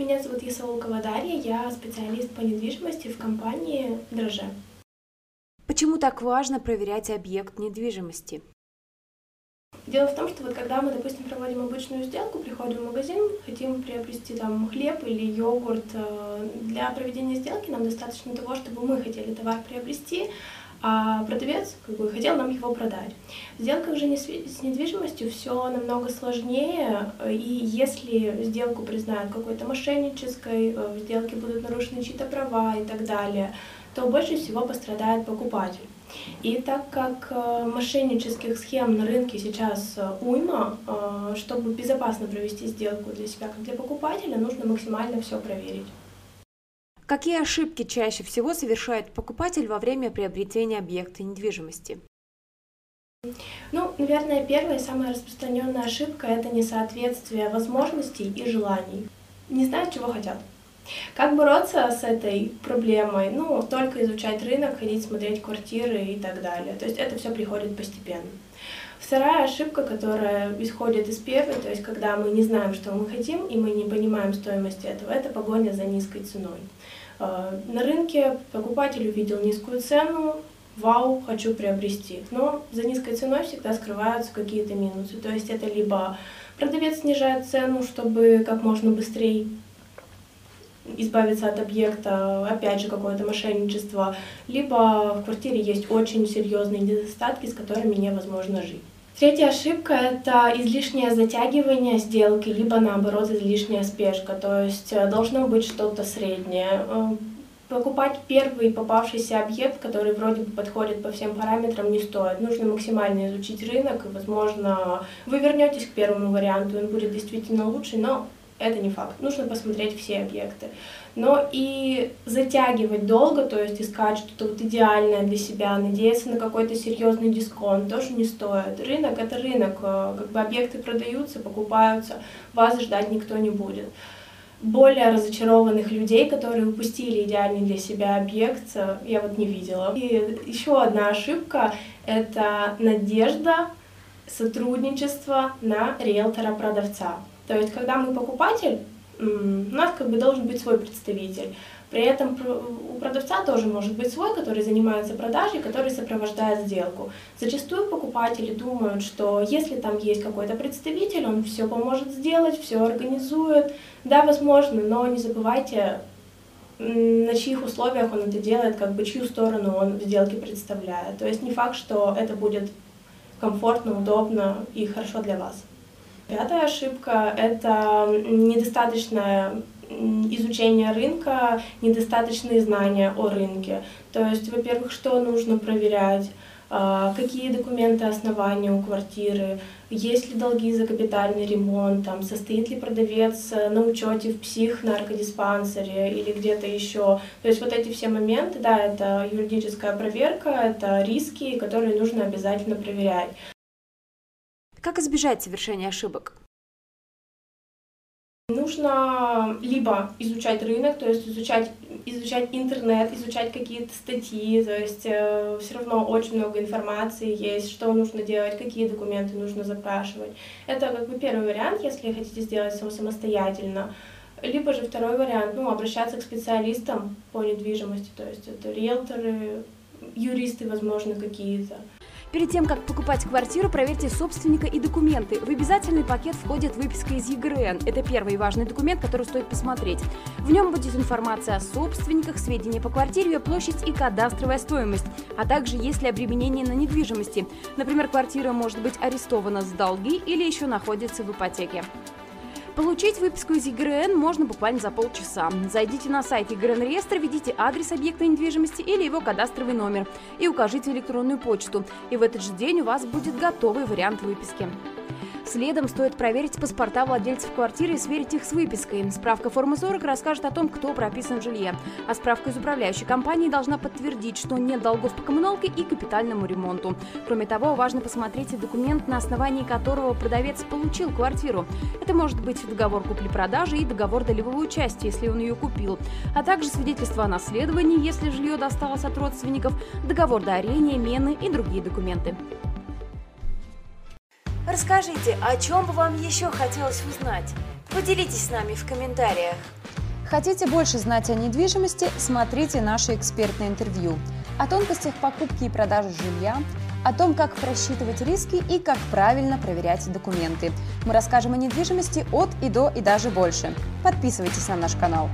Меня зовут Ясаулкова Дарья, я специалист по недвижимости в компании «Дроже». Почему так важно проверять объект недвижимости? Дело в том, что вот когда мы, допустим, проводим обычную сделку, приходим в магазин, хотим приобрести там хлеб или йогурт, э, для проведения сделки нам достаточно того, чтобы мы хотели товар приобрести, а продавец как бы, хотел нам его продать. В сделках же с недвижимостью все намного сложнее, и если сделку признают какой-то мошеннической, э, в сделке будут нарушены чьи-то права и так далее, то больше всего пострадает покупатель. И так как э, мошеннических схем на рынке сейчас э, уйма, чтобы безопасно провести сделку для себя как для покупателя, нужно максимально все проверить. Какие ошибки чаще всего совершает покупатель во время приобретения объекта недвижимости? Ну, наверное, первая и самая распространенная ошибка – это несоответствие возможностей и желаний. Не знают, чего хотят. Как бороться с этой проблемой? Ну, только изучать рынок, ходить смотреть квартиры и так далее. То есть это все приходит постепенно. Вторая ошибка, которая исходит из первой, то есть когда мы не знаем, что мы хотим, и мы не понимаем стоимости этого, это погоня за низкой ценой. Э, на рынке покупатель увидел низкую цену, вау, хочу приобрести. Но за низкой ценой всегда скрываются какие-то минусы. То есть это либо продавец снижает цену, чтобы как можно быстрее избавиться от объекта, опять же, какое-то мошенничество, либо в квартире есть очень серьезные недостатки, с которыми невозможно жить. Третья ошибка – это излишнее затягивание сделки, либо наоборот излишняя спешка, то есть э, должно быть что-то среднее. Э, покупать первый попавшийся объект, который вроде бы подходит по всем параметрам, не стоит. Нужно максимально изучить рынок, и, возможно, вы вернетесь к первому варианту, он будет действительно лучше, но это не факт. Нужно посмотреть все объекты. Но и затягивать долго, то есть искать что-то вот идеальное для себя, надеяться на какой-то серьезный дисконт, тоже не стоит. Рынок — это рынок, э, как бы объекты продаются, покупаются, вас ждать никто не будет. Более разочарованных людей, которые упустили идеальный для себя объект, э, я вот не видела. И еще одна ошибка — это надежда сотрудничества на риэлтора-продавца. То есть, когда мы покупатель, у нас как бы должен быть свой представитель. При этом у продавца тоже может быть свой, который занимается продажей, который сопровождает сделку. Зачастую покупатели думают, что если там есть какой-то представитель, он все поможет сделать, все организует. Да, возможно, но не забывайте, на чьих условиях он это делает, как бы чью сторону он в сделке представляет. То есть не факт, что это будет комфортно, удобно и хорошо для вас. Пятая ошибка – это недостаточное изучение рынка, недостаточные знания о рынке. То есть, во-первых, что нужно проверять, а, какие документы основания у квартиры, есть ли долги за капитальный ремонт, там, состоит ли продавец на учете в псих наркодиспансере или где-то еще. То есть вот эти все моменты, да, это юридическая проверка, это риски, которые нужно обязательно проверять. Как избежать совершения ошибок? Нужно либо изучать рынок, то есть изучать, изучать интернет, изучать какие-то статьи, то есть э, все равно очень много информации есть, что нужно делать, какие документы нужно запрашивать. Это как бы первый вариант, если хотите сделать все самостоятельно. Либо же второй вариант, ну, обращаться к специалистам по недвижимости, то есть это риэлторы, юристы, возможно, какие-то. Перед тем, как покупать квартиру, проверьте собственника и документы. В обязательный пакет входит выписка из ЕГРН. Это первый важный документ, который стоит посмотреть. В нем будет информация о собственниках, сведения по квартире, ее площадь и кадастровая стоимость, а также есть ли обременение на недвижимости. Например, квартира может быть арестована с долги или еще находится в ипотеке. Получить выписку из ЕГРН можно буквально за полчаса. Зайдите на сайт ЕГРН реестра, введите адрес объекта недвижимости или его кадастровый номер и укажите электронную почту. И в этот же день у вас будет готовый вариант выписки. Следом стоит проверить паспорта владельцев квартиры и сверить их с выпиской. Справка формы 40 расскажет о том, кто прописан в жилье. А справка из управляющей компании должна подтвердить, что нет долгов по коммуналке и капитальному ремонту. Кроме того, важно посмотреть и документ, на основании которого продавец получил квартиру. Это может быть договор купли-продажи и договор долевого участия, если он ее купил, а также свидетельство о наследовании, если жилье досталось от родственников, договор дарения, мены и другие документы. Расскажите, о чем бы вам еще хотелось узнать? Поделитесь с нами в комментариях. Хотите больше знать о недвижимости? Смотрите наше экспертное интервью. О тонкостях покупки и продажи жилья, о том, как просчитывать риски и как правильно проверять документы. Мы расскажем о недвижимости от и до и даже больше. Подписывайтесь на наш канал.